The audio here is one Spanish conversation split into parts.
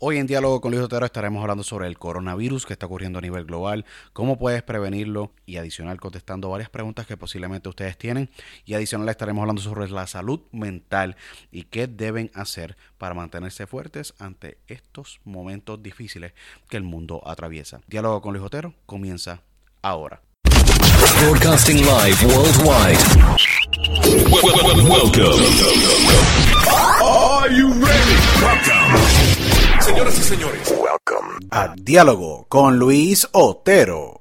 Hoy en Diálogo con Luis Otero estaremos hablando sobre el coronavirus que está ocurriendo a nivel global, cómo puedes prevenirlo y adicional contestando varias preguntas que posiblemente ustedes tienen y adicional estaremos hablando sobre la salud mental y qué deben hacer para mantenerse fuertes ante estos momentos difíciles que el mundo atraviesa. Diálogo con Luis Otero comienza ahora. Broadcasting live worldwide. Welcome. Are you ready? Welcome. Señoras y señores, welcome. A Diálogo con Luis Otero.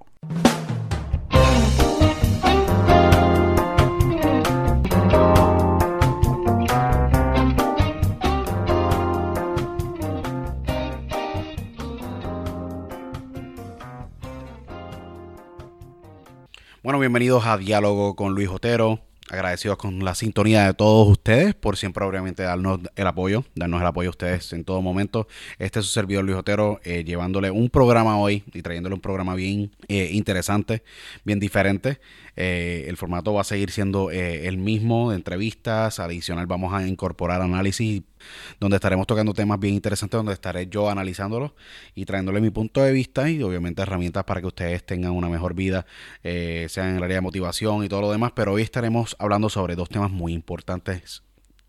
Bueno, bienvenidos a Diálogo con Luis Otero. Agradecidos con la sintonía de todos ustedes por siempre, obviamente, darnos el apoyo, darnos el apoyo a ustedes en todo momento. Este es su servidor Luis Otero, eh, llevándole un programa hoy y trayéndole un programa bien eh, interesante, bien diferente. Eh, el formato va a seguir siendo el mismo de entrevistas. Adicional, vamos a incorporar análisis donde estaremos tocando temas bien interesantes, donde estaré yo analizándolos y trayéndole mi punto de vista y obviamente herramientas para que ustedes tengan una mejor vida, eh, sea en el área de motivación y todo lo demás. Pero hoy estaremos hablando sobre dos temas muy importantes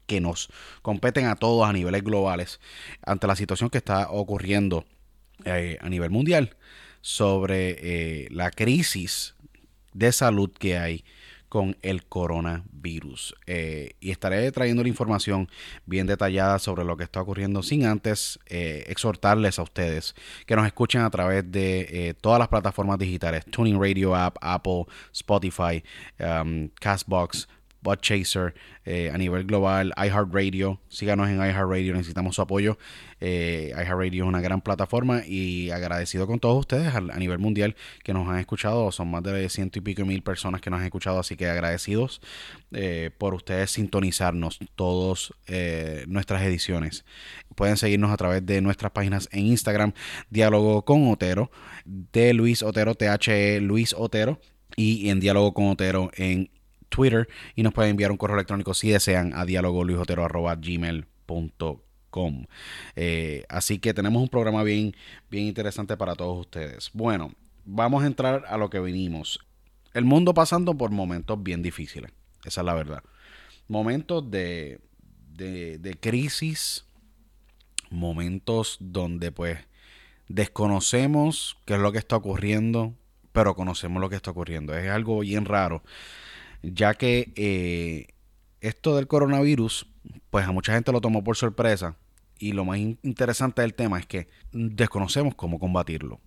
que nos competen a todos a niveles globales ante la situación que está ocurriendo eh, a nivel mundial sobre eh, la crisis de salud que hay con el coronavirus. Eh, y estaré trayendo la información bien detallada sobre lo que está ocurriendo sin antes eh, exhortarles a ustedes que nos escuchen a través de eh, todas las plataformas digitales, Tuning Radio App, Apple, Spotify, um, Castbox, Chaser eh, a nivel global, iHeartRadio. Síganos en iHeartRadio, necesitamos su apoyo. Eh, iHeartRadio es una gran plataforma y agradecido con todos ustedes a, nivel mundial que nos han escuchado. Son más de ciento y pico mil personas que nos han escuchado, así que agradecidos eh, por ustedes sintonizarnos todas nuestras ediciones. Pueden seguirnos a través de nuestras páginas en Instagram, Diálogo con Otero, de Luis Otero, THE Luis Otero y en Diálogo con Otero en Twitter y nos pueden enviar un correo electrónico si desean a dialogoluisotero.gmail.com. Eh, así que tenemos un programa bien, bien interesante para todos ustedes. Bueno, vamos a entrar a lo que vinimos. El mundo pasando por momentos bien difíciles, esa es la verdad. Momentos de, de, de crisis, momentos donde pues desconocemos qué es lo que está ocurriendo, pero conocemos lo que está ocurriendo. Es algo bien raro ya que eh, esto del coronavirus, pues a mucha gente lo tomó por sorpresa y lo más interesante del tema es que desconocemos cómo combatirlo.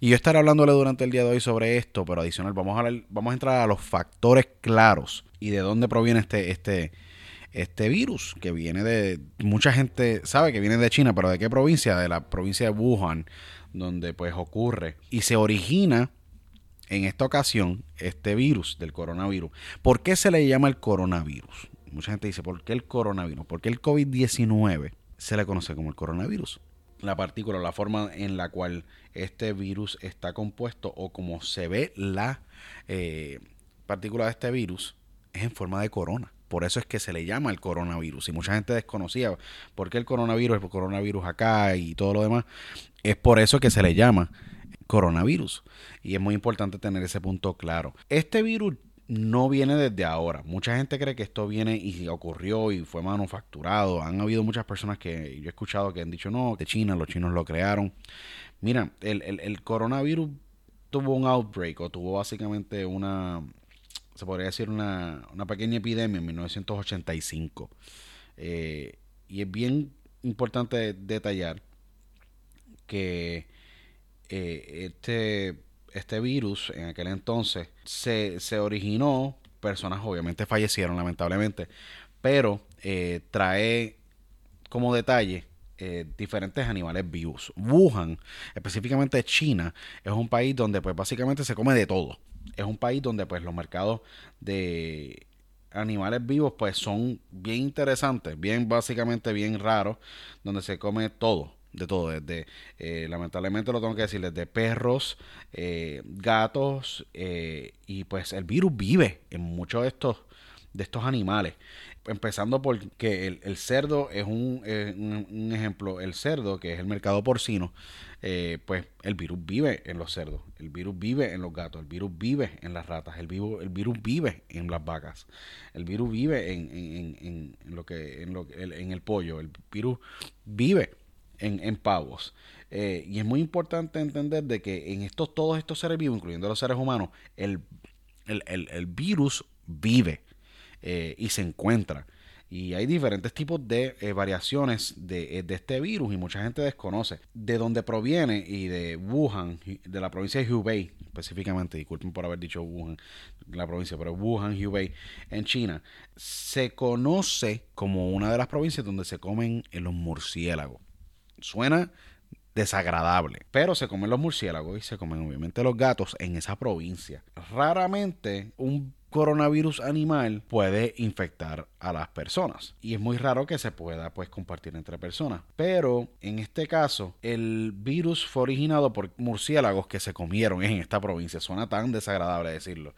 Y yo estaré hablándole durante el día de hoy sobre esto, pero adicional vamos a, vamos a entrar a los factores claros y de dónde proviene este, este, este virus que viene de... Mucha gente sabe que viene de China, pero ¿de qué provincia? De la provincia de Wuhan, donde pues ocurre y se origina en esta ocasión este virus del coronavirus. ¿Por qué se le llama el coronavirus? Mucha gente dice, ¿por qué el coronavirus? Porque el COVID-19 se le conoce como el coronavirus. La partícula, la forma en la cual este virus está compuesto o como se ve la eh, partícula de este virus es en forma de corona. Por eso es que se le llama el coronavirus. Y mucha gente desconocía por qué el coronavirus, el coronavirus acá y todo lo demás. Es por eso que se le llama coronavirus. Y es muy importante tener ese punto claro. Este virus no viene desde ahora. Mucha gente cree que esto viene y ocurrió y fue manufacturado. Han habido muchas personas que yo he escuchado que han dicho no, de China, los chinos lo crearon. Mira, el, coronavirus tuvo un outbreak o tuvo básicamente una, se podría decir una, una pequeña epidemia en 1985. Eh, y es bien importante detallar que eh, este, este virus en aquel entonces se, se, originó, personas obviamente fallecieron lamentablemente, pero eh, trae como detalle eh, diferentes animales vivos. Wuhan, específicamente China, es un país donde pues básicamente se come de todo. Es un país donde pues los mercados de animales vivos pues son bien interesantes, bien básicamente bien raros, donde se come todo de todo, desde, eh, lamentablemente lo tengo que decir, desde perros, eh, gatos, eh, y pues el virus vive en muchos de estos, de estos animales. empezando por que el, el cerdo es un, un, un ejemplo, el cerdo, que es el mercado porcino, pues el virus vive en los cerdos, el virus vive en los gatos, el virus vive en las ratas, el, vivo, el virus vive en las vacas, el virus vive en, en, en, en lo que, en, lo, en el pollo, el virus vive en, en pavos. Eh, y es muy importante entender de que en estos, todos estos seres vivos, incluyendo los seres humanos, el, el, el, el virus vive eh, y se encuentra. Y hay diferentes tipos de eh, variaciones de, de, este virus y mucha gente desconoce de dónde proviene y de Wuhan, de la provincia de Hubei específicamente, disculpen por haber dicho Wuhan, la provincia, pero Wuhan, Hubei, en China, se conoce como una de las provincias donde se comen los murciélagos. Suena desagradable. Pero se comen los murciélagos y se comen obviamente los gatos en esa provincia. Raramente un coronavirus animal puede infectar a las personas y es muy raro que se pueda pues compartir entre personas pero en este caso el virus fue originado por murciélagos que se comieron en esta provincia suena tan desagradable decirlo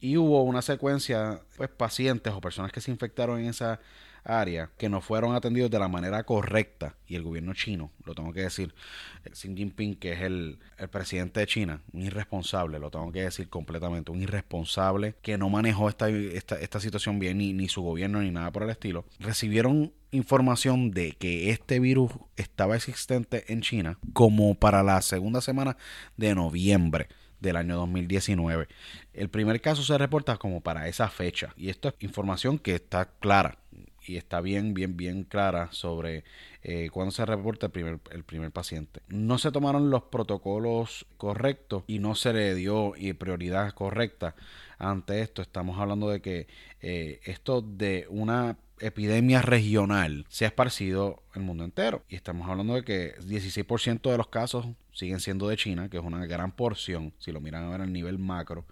y hubo una secuencia pues pacientes o personas que se infectaron en esa área que no fueron atendidos de la manera correcta y el gobierno chino, lo tengo que decir, Xi Jinping, que es el, el, presidente de China, un irresponsable, lo tengo que decir completamente, un irresponsable que no manejó esta, esta, esta situación bien, ni, ni su gobierno, ni nada por el estilo, recibieron información de que este virus estaba existente en China como para la segunda semana de noviembre del año 2019. El primer caso se reporta como para esa fecha y esto es información que está clara y está bien, bien, bien clara sobre eh, cuándo se reporta el primer, el primer paciente. No se tomaron los protocolos correctos y no se le dio prioridad correcta ante esto. Estamos hablando de que eh, esto de una epidemia regional se ha esparcido el mundo entero. Y estamos hablando de que 16% de los casos siguen siendo de China, que es una gran porción, si lo miran a ver a nivel macro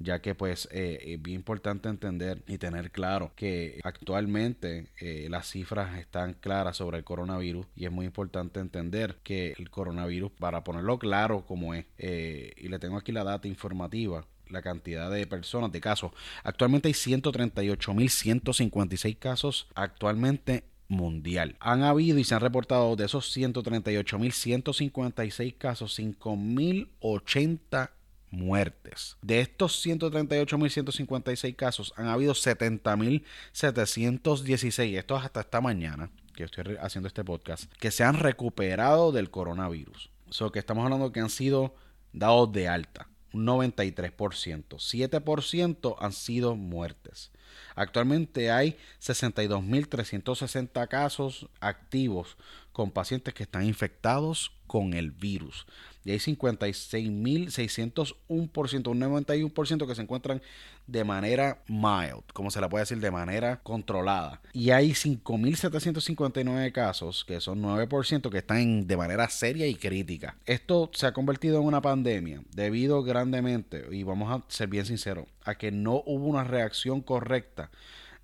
ya que pues eh, es bien importante entender y tener claro que actualmente eh, las cifras están claras sobre el coronavirus y es muy importante entender que el coronavirus, para ponerlo claro como es, eh, y le tengo aquí la data informativa, la cantidad de personas, de casos. Actualmente hay 138.156 casos actualmente mundial. Han habido y se han reportado de esos 138.156 casos 5.080 muertes. De estos 138.156 casos, han habido 70.716, esto es hasta esta mañana, que estoy haciendo este podcast, que se han recuperado del coronavirus. O que estamos hablando que han sido dados de alta, un 93%. 7% han sido muertes. Actualmente hay 62.360 casos activos con pacientes que están infectados con el virus y hay 56.601%, un 91% que se encuentran de manera mild, como se la puede decir, de manera controlada. Y hay 5.759 casos, que son 9%, que están de manera seria y crítica. Esto se ha convertido en una pandemia debido grandemente, y vamos a ser bien sinceros, a que no hubo una reacción correcta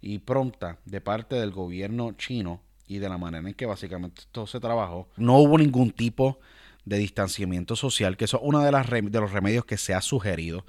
y pronta de parte del gobierno chino y de la manera en que básicamente todo se trabajó. No hubo ningún tipo de distanciamiento social, que eso es uno de, las de los remedios que se ha sugerido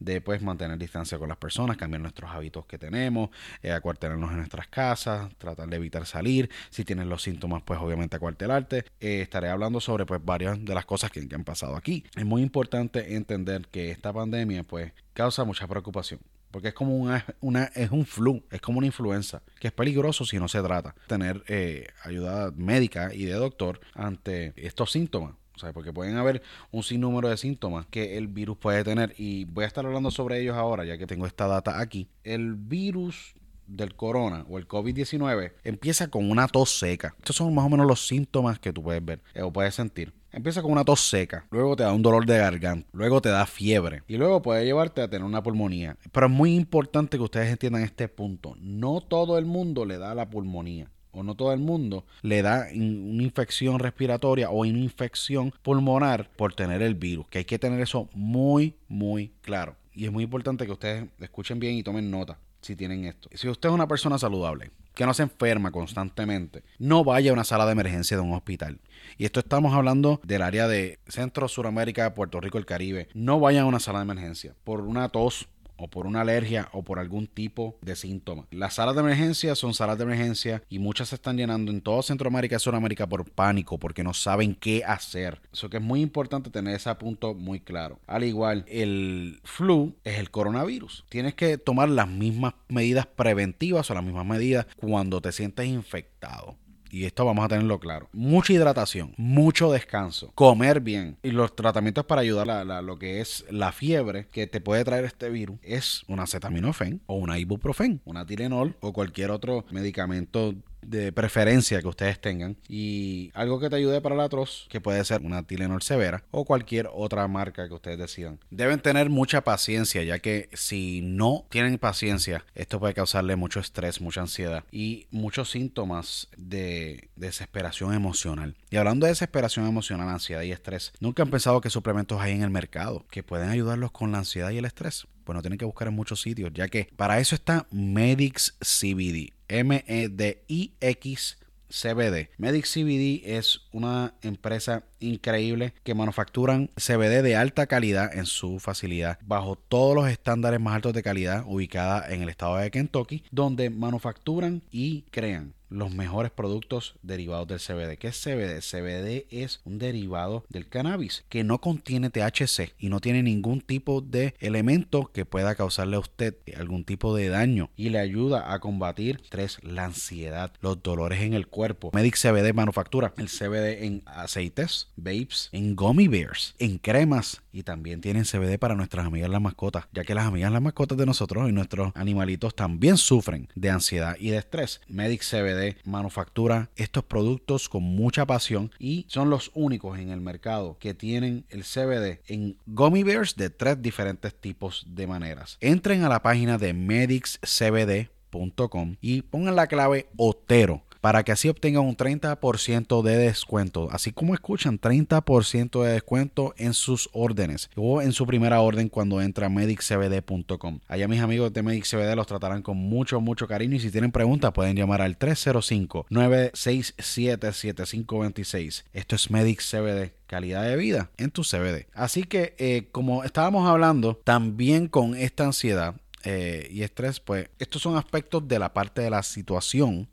de pues mantener distancia con las personas, cambiar nuestros hábitos que tenemos, eh, acuartelarnos en nuestras casas, tratar de evitar salir, si tienes los síntomas pues obviamente acuartelarte. Eh, estaré hablando sobre pues varias de las cosas que, que han pasado aquí. Es muy importante entender que esta pandemia pues causa mucha preocupación. Porque es como una, una, es un flu, es como una influenza, que es peligroso si no se trata. Tener eh, ayuda médica y de doctor ante estos síntomas. Porque pueden haber un sinnúmero de síntomas que el virus puede tener y voy a estar hablando sobre ellos ahora ya que tengo esta data aquí. El virus del corona o el COVID-19 empieza con una tos seca. Estos son más o menos los síntomas que tú puedes ver eh, o puedes sentir. Empieza con una tos seca, luego te da un dolor de garganta, luego te da fiebre y luego puede llevarte a tener una pulmonía. Pero es muy importante que ustedes entiendan este punto. No todo el mundo le da la pulmonía o no todo el mundo le da una infección respiratoria o una infección pulmonar por tener el virus, que hay que tener eso muy, muy claro. Y es muy importante que ustedes escuchen bien y tomen nota si tienen esto. Si usted es una persona saludable, que no se enferma constantemente, no vaya a una sala de emergencia de un hospital. Y esto estamos hablando del área de Centro, Suramérica, Puerto Rico, el Caribe. No vaya a una sala de emergencia por una tos o por una alergia o por algún tipo de síntoma. Las salas de emergencia son salas de emergencia y muchas se están llenando en toda Centroamérica y Sudamérica por pánico porque no saben qué hacer. Eso que es muy importante tener ese punto muy claro. Al igual, el flu es el coronavirus. Tienes que tomar las mismas medidas preventivas o las mismas medidas cuando te sientes infectado y esto vamos a tenerlo claro. Mucha hidratación, mucho descanso, comer bien y los tratamientos para ayudar a, lo que es la fiebre que te puede traer este virus es un acetaminofén o una ibuprofen, una Tylenol o cualquier otro medicamento de preferencia que ustedes tengan y algo que te ayude para la tos, que puede ser una Tylenol severa o cualquier otra marca que ustedes decidan. Deben tener mucha paciencia, ya que si no tienen paciencia, esto puede causarle mucho estrés, mucha ansiedad y muchos síntomas de desesperación emocional. Y hablando de desesperación emocional, ansiedad y estrés, ¿nunca han pensado que suplementos hay en el mercado que pueden ayudarlos con la ansiedad y el estrés? Bueno, tienen que buscar en muchos sitios, ya que para eso está Medix CBD. M-E-D-I-X CBD. Medic CBD es una empresa increíble que manufacturan CBD de alta calidad en su facilidad bajo todos los estándares más altos de calidad ubicada en el estado de Kentucky, donde manufacturan y crean los mejores productos derivados del CBD. ¿Qué es CBD? CBD es un derivado del cannabis que no contiene THC y no tiene ningún tipo de elemento que pueda causarle a usted algún tipo de daño y le ayuda a combatir estrés, la ansiedad, los dolores en el cuerpo. Medic CBD manufactura el CBD en aceites, vapes, en gummy bears, en cremas y también tienen CBD para nuestras amigas las mascotas, ya que las amigas las mascotas de nosotros y nuestros animalitos también sufren de ansiedad y de estrés. Medic CBD manufactura estos productos con mucha pasión y son los únicos en el mercado que tienen el CBD en gummy bears de tres diferentes tipos de maneras. Entren a la página de medicscbd.com y pongan la clave Otero para que así obtengan un 30% de descuento, así como escuchan 30% de descuento en sus órdenes o en su primera orden cuando entra a mediccbd.com. Allá mis amigos de MedicCBD los tratarán con mucho, mucho cariño y si tienen preguntas pueden llamar al 305-967-7526. Esto es MedicCBD calidad de vida en tu CBD. Así que, eh, como estábamos hablando, también con esta ansiedad eh, y estrés, pues estos son aspectos de la parte de la situación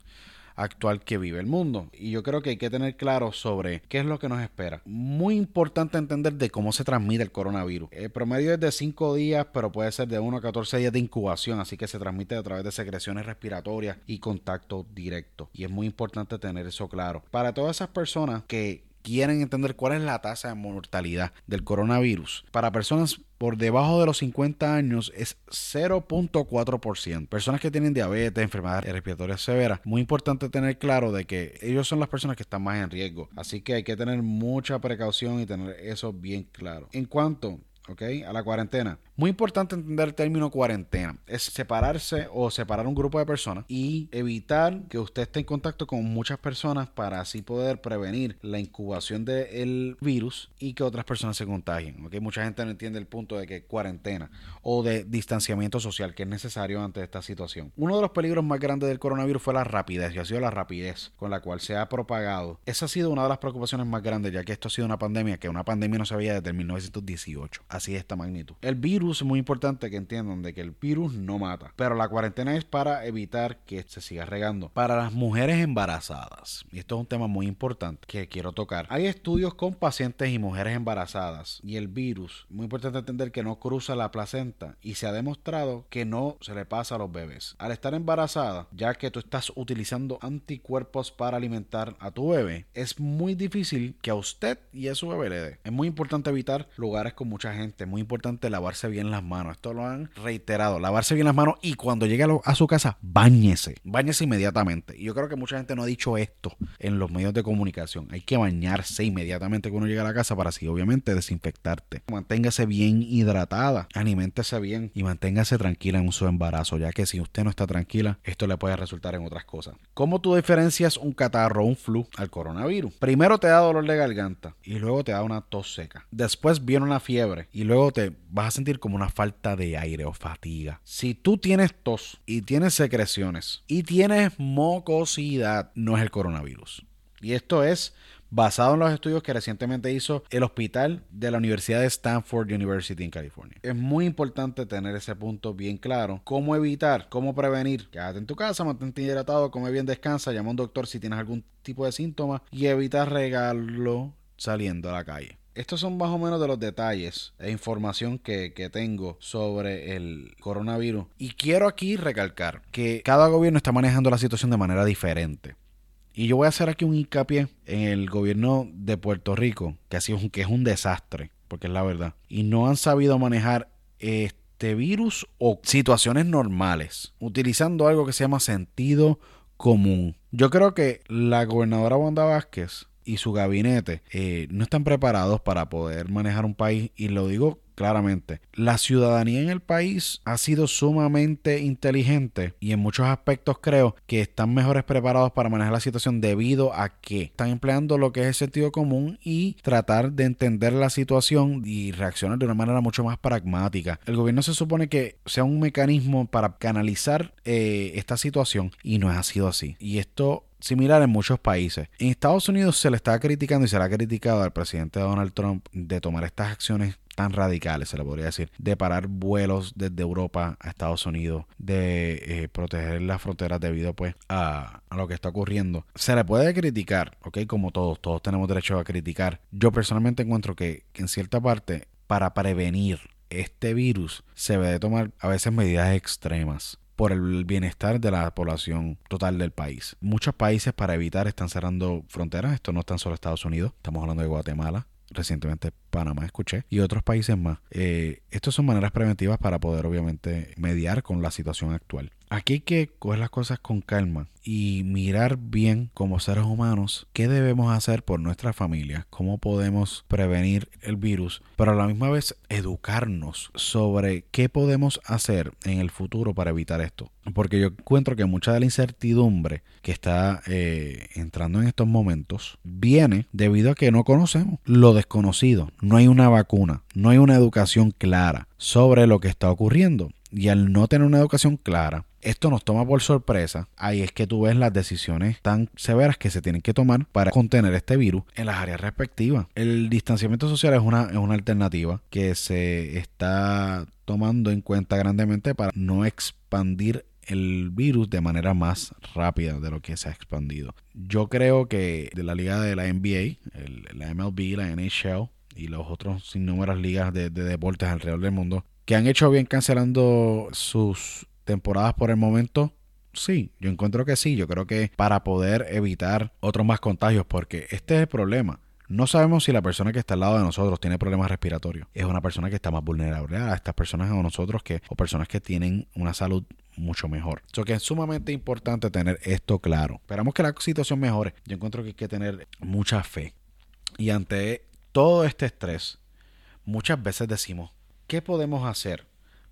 actual que vive el mundo. Y yo creo que hay que tener claro sobre qué es lo que nos espera. Muy importante entender de cómo se transmite el coronavirus. El promedio es de 5 días, pero puede ser de 1 a 14 días de incubación, así que se transmite a través de secreciones respiratorias y contacto directo. Y es muy importante tener eso claro. Para todas esas personas que quieren entender cuál es la tasa de mortalidad del coronavirus. Para personas por debajo de los 50 años es 0.4%. Personas que tienen diabetes, enfermedades respiratorias severas. Muy importante tener claro de que ellos son las personas que están más en riesgo. Así que hay que tener mucha precaución y tener eso bien claro. En cuanto ¿ok? A la cuarentena. Muy importante entender el término cuarentena. Es separarse o separar un grupo de personas y evitar que usted esté en contacto con muchas personas para así poder prevenir la incubación del virus y que otras personas se contagien. ¿ok? Mucha gente no entiende el punto de que cuarentena o de distanciamiento social que es necesario ante esta situación. Uno de los peligros más grandes del coronavirus fue la rapidez y ha sido la rapidez con la cual se ha propagado. Esa ha sido una de las preocupaciones más grandes ya que esto ha sido una pandemia que una pandemia no se veía desde 1918 así de esta magnitud. El virus es muy importante que entiendan de que el virus no mata, pero la cuarentena es para evitar que se siga regando. Para las mujeres embarazadas, y esto es un tema muy importante que quiero tocar, hay estudios con pacientes y mujeres embarazadas y el virus, muy importante entender que no cruza la placenta y se ha demostrado que no se le pasa a los bebés. Al estar embarazada, ya que tú estás utilizando anticuerpos para alimentar a tu bebé, es muy difícil que a usted y a su bebé le dé. Es muy importante evitar lugares con mucha gente es muy importante lavarse bien las manos. Esto lo han reiterado, lavarse bien las manos y cuando llegue a, su casa, bañese, bañese inmediatamente. Y yo creo que mucha gente no ha dicho esto en los medios de comunicación. Hay que bañarse inmediatamente cuando llega a la casa para así obviamente desinfectarte. Manténgase bien hidratada, aliméntese bien y manténgase tranquila en su embarazo, ya que si usted no está tranquila, esto le puede resultar en otras cosas. ¿Cómo tú diferencias un catarro o un flu al coronavirus? Primero te da dolor de garganta y luego te da una tos seca. Después viene una fiebre y luego te vas a sentir como una falta de aire o fatiga. Si tú tienes tos y tienes secreciones y tienes mocosidad, no es el coronavirus. Y esto es basado en los estudios que recientemente hizo el hospital de la Universidad de Stanford University en California. Es muy importante tener ese punto bien claro. Cómo evitar, cómo prevenir. Quédate en tu casa, mantente hidratado, come bien, descansa, llama a un doctor si tienes algún tipo de síntoma y evita regarlo saliendo a la calle. Estos son más o menos de los detalles e información que, que, tengo sobre el coronavirus. Y quiero aquí recalcar que cada gobierno está manejando la situación de manera diferente. Y yo voy a hacer aquí un hincapié en el gobierno de Puerto Rico, que, ha que es un desastre, porque es la verdad. Y no han sabido manejar este virus o situaciones normales, utilizando algo que se llama sentido común. Yo creo que la gobernadora Wanda Vázquez y su gabinete eh, no están preparados para poder manejar un país, y lo digo claramente. La ciudadanía en el país ha sido sumamente inteligente y en muchos aspectos creo que están mejores preparados para manejar la situación debido a que están empleando lo que es el sentido común y tratar de entender la situación y reaccionar de una manera mucho más pragmática. El gobierno se supone que sea un mecanismo para canalizar eh, esta situación y no ha sido así. Y esto similar en muchos países. En Estados Unidos se le está criticando y se le ha criticado al presidente Donald Trump de tomar estas acciones tan radicales, se le podría decir, de parar vuelos desde Europa a Estados Unidos, de eh, proteger las fronteras debido pues a, lo que está ocurriendo. Se le puede criticar, ¿ok? Como todos, todos tenemos derecho a criticar. Yo personalmente encuentro que, que en cierta parte, para prevenir este virus, se debe tomar a veces medidas extremas por el bienestar de la población total del país. Muchos países para evitar están cerrando fronteras, esto no es tan solo Estados Unidos, estamos hablando de Guatemala, recientemente Panamá escuché y otros países más. Eh, estas son maneras preventivas para poder obviamente mediar con la situación actual. Aquí hay que coger las cosas con calma y mirar bien como seres humanos qué debemos hacer por nuestra familia, cómo podemos prevenir el virus, pero a la misma vez educarnos sobre qué podemos hacer en el futuro para evitar esto. Porque yo encuentro que mucha de la incertidumbre que está eh, entrando en estos momentos viene debido a que no conocemos lo desconocido. No hay una vacuna, no hay una educación clara sobre lo que está ocurriendo. Y al no tener una educación clara, esto nos toma por sorpresa. Ahí es que tú ves las decisiones tan severas que se tienen que tomar para contener este virus en las áreas respectivas. El distanciamiento social es una, es una alternativa que se está tomando en cuenta grandemente para no expandir el virus de manera más rápida de lo que se ha expandido. Yo creo que de la liga de la NBA, la MLB, la NHL y los otros innumerables ligas de, de deportes alrededor del mundo, que han hecho bien cancelando sus temporadas por el momento? Sí, yo encuentro que sí. Yo creo que para poder evitar otros más contagios, porque este es el problema. No sabemos si la persona que está al lado de nosotros tiene problemas respiratorios. Es una persona que está más vulnerable a estas personas o nosotros que, o personas que tienen una salud mucho mejor. Eso que es sumamente importante tener esto claro. Esperamos que la situación mejore. Yo encuentro que hay que tener mucha fe. Y ante todo este estrés, muchas veces decimos, ¿qué podemos hacer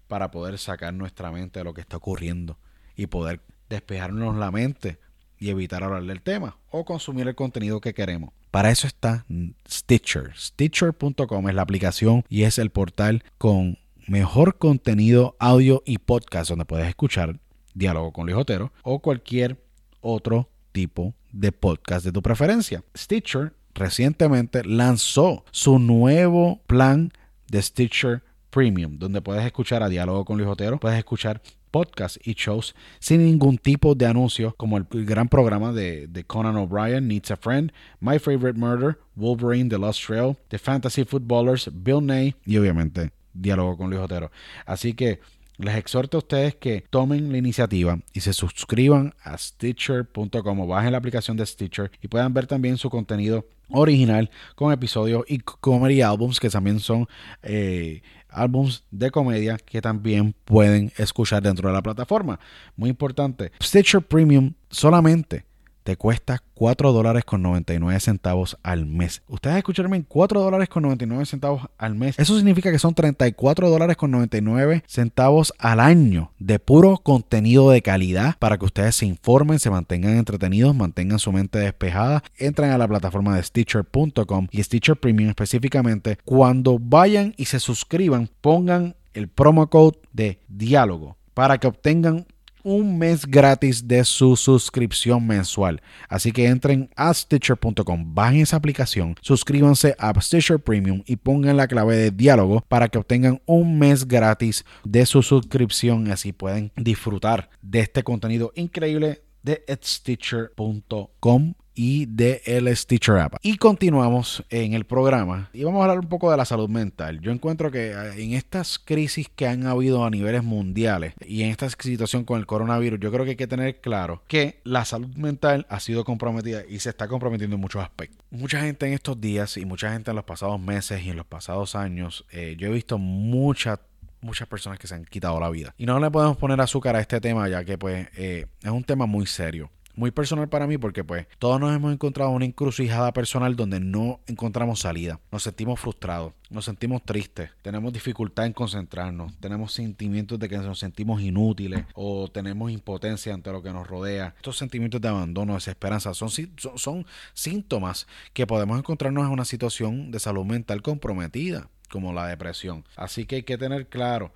para poder sacar nuestra mente de lo que está ocurriendo y poder despejarnos la mente y evitar hablar del tema o consumir el contenido que queremos. Para eso está Stitcher. Stitcher.com es la aplicación y es el portal con mejor contenido audio y podcast donde puedes escuchar Diálogo con Luis Otero o cualquier otro tipo de podcast de tu preferencia. Stitcher recientemente lanzó su nuevo plan de Stitcher Premium, donde puedes escuchar a Diálogo con Luis Otero, puedes escuchar podcasts y shows sin ningún tipo de anuncio, como el gran programa de, Conan O'Brien, Needs a Friend, My Favorite Murder, Wolverine, The Lost Trail, The Fantasy Footballers, Bill Ney y obviamente Diálogo con Luis Otero. Así que les exhorto a ustedes que tomen la iniciativa y se suscriban a Stitcher.com o bajen la aplicación de Stitcher y puedan ver también su contenido original con episodios y comedy albums que también son eh, álbums de comedia que también pueden escuchar dentro de la plataforma. Muy importante, Stitcher Premium solamente te cuesta 4 dólares con 99 centavos al mes. Ustedes escucharme en 4 dólares con 99 centavos al mes. Eso significa que son 34 dólares con 99 centavos al año de puro contenido de calidad para que ustedes se informen, se mantengan entretenidos, mantengan su mente despejada. Entren a la plataforma de Stitcher.com y Stitcher Premium específicamente. Cuando vayan y se suscriban, pongan el promo code de diálogo para que obtengan un mes gratis de su suscripción mensual. Así que entren a stitcher.com, bajen esa aplicación, suscríbanse a Stitcher Premium y pongan la clave de diálogo para que obtengan un mes gratis de su suscripción así pueden disfrutar de este contenido increíble de stitcher.com y de el Stitcher App. Y continuamos en el programa y vamos a hablar un poco de la salud mental. Yo encuentro que eh, en estas crisis que han habido a niveles mundiales y en esta situación con el coronavirus, yo creo que hay que tener claro que la salud mental ha sido comprometida y se está comprometiendo en muchos aspectos. Mucha gente en estos días y mucha gente en los pasados meses y en los pasados años, eh, yo he visto mucha muchas personas que se han quitado la vida. Y no le podemos poner azúcar a este tema ya que pues eh, es un tema muy serio muy personal para mí porque pues todos nos hemos encontrado una encrucijada personal donde no encontramos salida. Nos sentimos frustrados, nos sentimos tristes, tenemos dificultad en concentrarnos, tenemos sentimientos de que nos sentimos inútiles o tenemos impotencia ante lo que nos rodea. Estos sentimientos de abandono, desesperanza son, son, síntomas que podemos encontrarnos en una situación de salud mental comprometida como la depresión. Así que hay que tener claro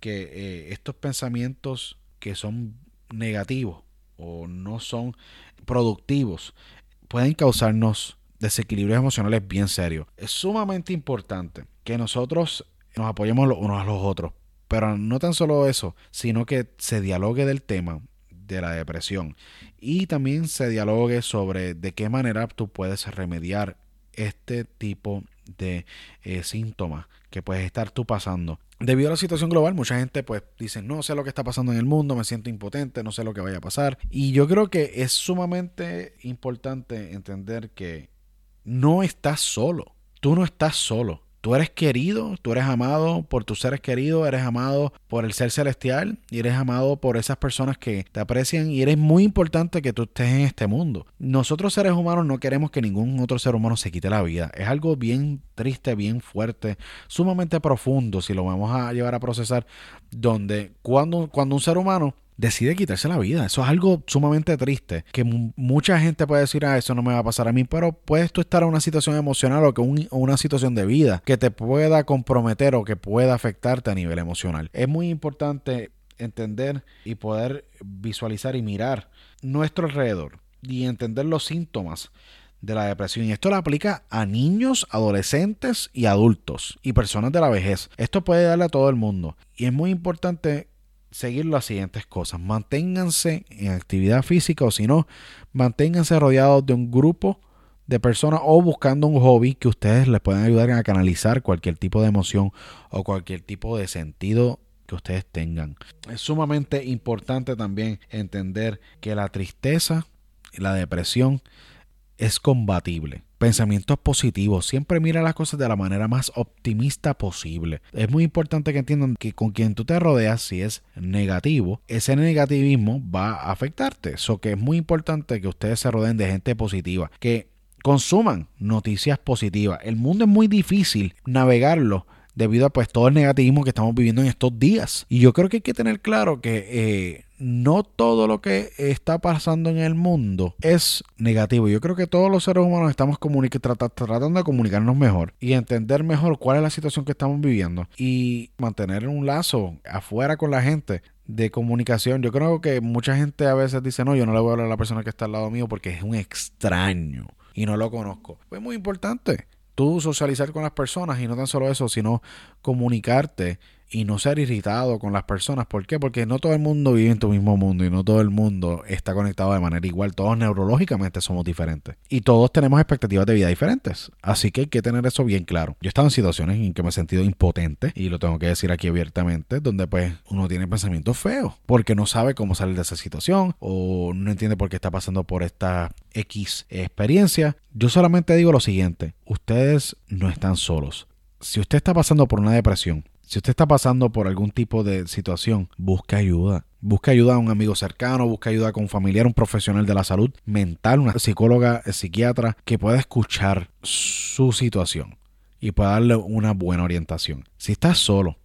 que eh, estos pensamientos que son negativos o no son productivos pueden causarnos desequilibrios emocionales bien serios. Es sumamente importante que nosotros nos apoyemos los unos a los otros, pero no tan solo eso, sino que se dialogue del tema de la depresión y también se dialogue sobre de qué manera tú puedes remediar este tipo de eh, síntomas que puedes estar tú pasando. Debido a la situación global, mucha gente pues dice, no sé lo que está pasando en el mundo, me siento impotente, no sé lo que vaya a pasar. Y yo creo que es sumamente importante entender que no estás solo. Tú no estás solo. Tú eres querido, tú eres amado por tus seres queridos, eres amado por el ser celestial y eres amado por esas personas que te aprecian y eres muy importante que tú estés en este mundo. Nosotros seres humanos no queremos que ningún otro ser humano se quite la vida. Es algo bien triste, bien fuerte, sumamente profundo si lo vamos a llevar a procesar, donde cuando, cuando un ser humano decide quitarse la vida. Eso es algo sumamente triste, que mucha gente puede decir, ah, eso no me va a pasar a mí, pero puedes tú estar en una situación emocional o que una situación de vida que te pueda comprometer o que pueda afectarte a nivel emocional. Es muy importante entender y poder visualizar y mirar nuestro alrededor y entender los síntomas de la depresión. Y esto lo aplica a niños, adolescentes y adultos y personas de la vejez. Esto puede darle a todo el mundo. Y es muy importante seguir las siguientes cosas. Manténganse en actividad física o si no, manténganse rodeados de un grupo de personas o buscando un hobby que ustedes les puedan ayudar a canalizar cualquier tipo de emoción o cualquier tipo de sentido que ustedes tengan. Es sumamente importante también entender que la tristeza y la depresión es combatible pensamientos positivos. Siempre mira las cosas de la manera más optimista posible. Es muy importante que entiendan que con quien tú te rodeas, si es negativo, ese negativismo va a afectarte. Eso que es muy importante que ustedes se rodeen de gente positiva, que consuman noticias positivas. El mundo es muy difícil navegarlo debido a pues todo el negativismo que estamos viviendo en estos días. Y yo creo que hay que tener claro que eh, no todo lo que está pasando en el mundo es negativo. Yo creo que todos los seres humanos estamos tratando de comunicarnos mejor y entender mejor cuál es la situación que estamos viviendo y mantener un lazo afuera con la gente de comunicación. Yo creo que mucha gente a veces dice, no, yo no le voy a hablar a la persona que está al lado mío porque es un extraño y no lo conozco. Pues muy importante tú socializar con las personas y no tan solo eso, sino comunicarte y no ser irritado con las personas. ¿Por qué? Porque no todo el mundo vive en tu mismo mundo y no todo el mundo está conectado de manera igual. Todos neurológicamente somos diferentes y todos tenemos expectativas de vida diferentes. Así que hay que tener eso bien claro. Yo he estado en situaciones en que me he sentido impotente y lo tengo que decir aquí abiertamente, donde pues uno tiene pensamientos feos porque no sabe cómo salir de esa situación o no entiende por qué está pasando por esta X experiencia. Yo solamente digo lo siguiente, ustedes no están solos. Si usted está pasando por una depresión, si usted está pasando por algún tipo de situación, busque ayuda. Busque ayuda a un amigo cercano, busque ayuda con un familiar, un profesional de la salud mental, una psicóloga, psiquiatra, que pueda escuchar su situación y pueda darle una buena orientación. Si estás solo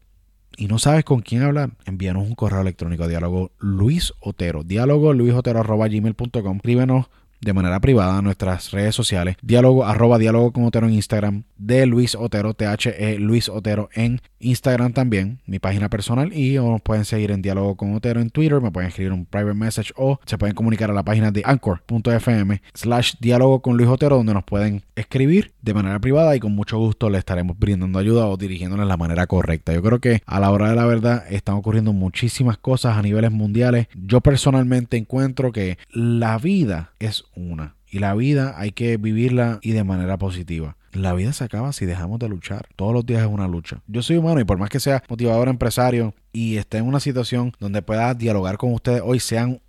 y no sabes con quién hablar, envíanos un correo electrónico a diálogo Luis Otero, diálogo luisotero.gmail.com. Escríbenos de manera privada nuestras redes sociales. Diálogo, arroba diálogo con Otero en Instagram, de Luis Otero, THE Luis Otero en Instagram también, mi página personal. Y nos pueden seguir en Diálogo con Otero en Twitter, me pueden escribir un private message o se pueden comunicar a la página de anchor.fm slash diálogo con Luis Otero, donde nos pueden escribir de manera privada y con mucho gusto le estaremos brindando ayuda o dirigiéndoles la manera correcta. Yo creo que a la hora de la verdad están ocurriendo muchísimas cosas a niveles mundiales. Yo personalmente encuentro que la vida es una y la vida hay que vivirla y de manera positiva. La vida se acaba si dejamos de luchar. Todos los días es una lucha. Yo soy humano y por más que sea motivador empresario y esté en una situación donde pueda dialogar con ustedes hoy, sean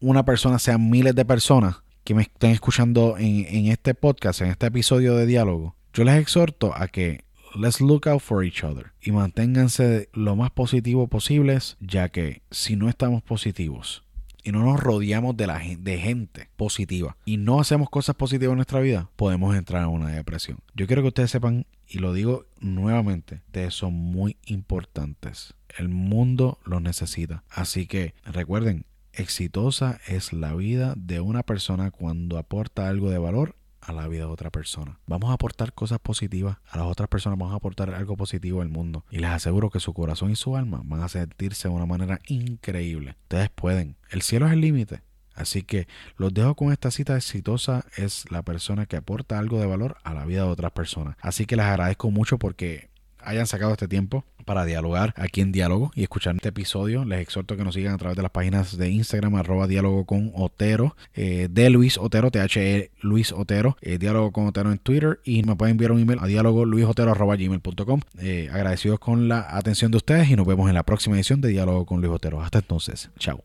una persona, sean miles de personas que me estén escuchando en, en este podcast, en este episodio de diálogo, yo les exhorto a que let's look out for each other y manténganse lo más positivo posibles, ya que si no estamos positivos y no nos rodeamos de, la, de gente positiva y no hacemos cosas positivas en nuestra vida, podemos entrar en una depresión. Yo quiero que ustedes sepan, y lo digo nuevamente, ustedes son muy importantes. El mundo los necesita. Así que recuerden, exitosa es la vida de una persona cuando aporta algo de valor a la vida de otra persona. Vamos a aportar cosas positivas a las otras personas, vamos a aportar algo positivo al mundo. Y les aseguro que su corazón y su alma van a sentirse de una manera increíble. Ustedes pueden. El cielo es el límite. Así que los dejo con esta cita exitosa. Es la persona que aporta algo de valor a la vida de otras personas. Así que les agradezco mucho porque hayan sacado este tiempo para dialogar aquí en Diálogo y escuchar este episodio. Les exhorto que nos sigan a través de las páginas de Instagram, arroba diálogo con Otero, eh, de Luis Otero, THE Luis Otero, eh, diálogo con Otero en Twitter y me pueden enviar un email a diálogo luisotero arroba gmail.com. Eh, agradecidos con la atención de ustedes y nos vemos en la próxima edición de Diálogo con Luis Otero. Hasta entonces, chao.